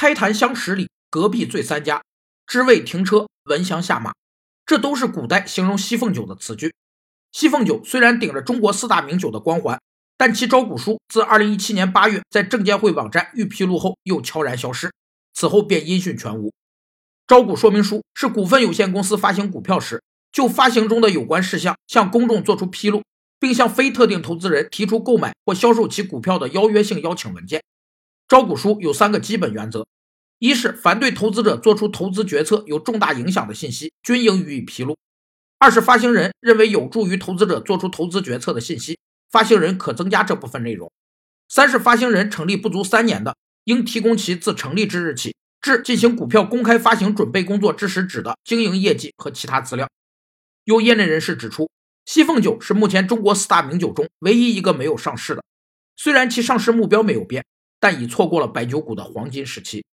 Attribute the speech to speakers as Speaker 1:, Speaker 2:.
Speaker 1: 开坛相十里，隔壁醉三家，知味停车，闻香下马。这都是古代形容西凤酒的词句。西凤酒虽然顶着中国四大名酒的光环，但其招股书自2017年8月在证监会网站预披露后又悄然消失，此后便音讯全无。招股说明书是股份有限公司发行股票时，就发行中的有关事项向公众作出披露，并向非特定投资人提出购买或销售其股票的邀约性邀请文件。招股书有三个基本原则：一是凡对投资者做出投资决策有重大影响的信息，均应予以披露；二是发行人认为有助于投资者做出投资决策的信息，发行人可增加这部分内容；三是发行人成立不足三年的，应提供其自成立之日起。至进行股票公开发行准备工作之时止的经营业绩和其他资料。有业内人士指出，西凤酒是目前中国四大名酒中唯一一个没有上市的。虽然其上市目标没有变，但已错过了白酒股的黄金时期。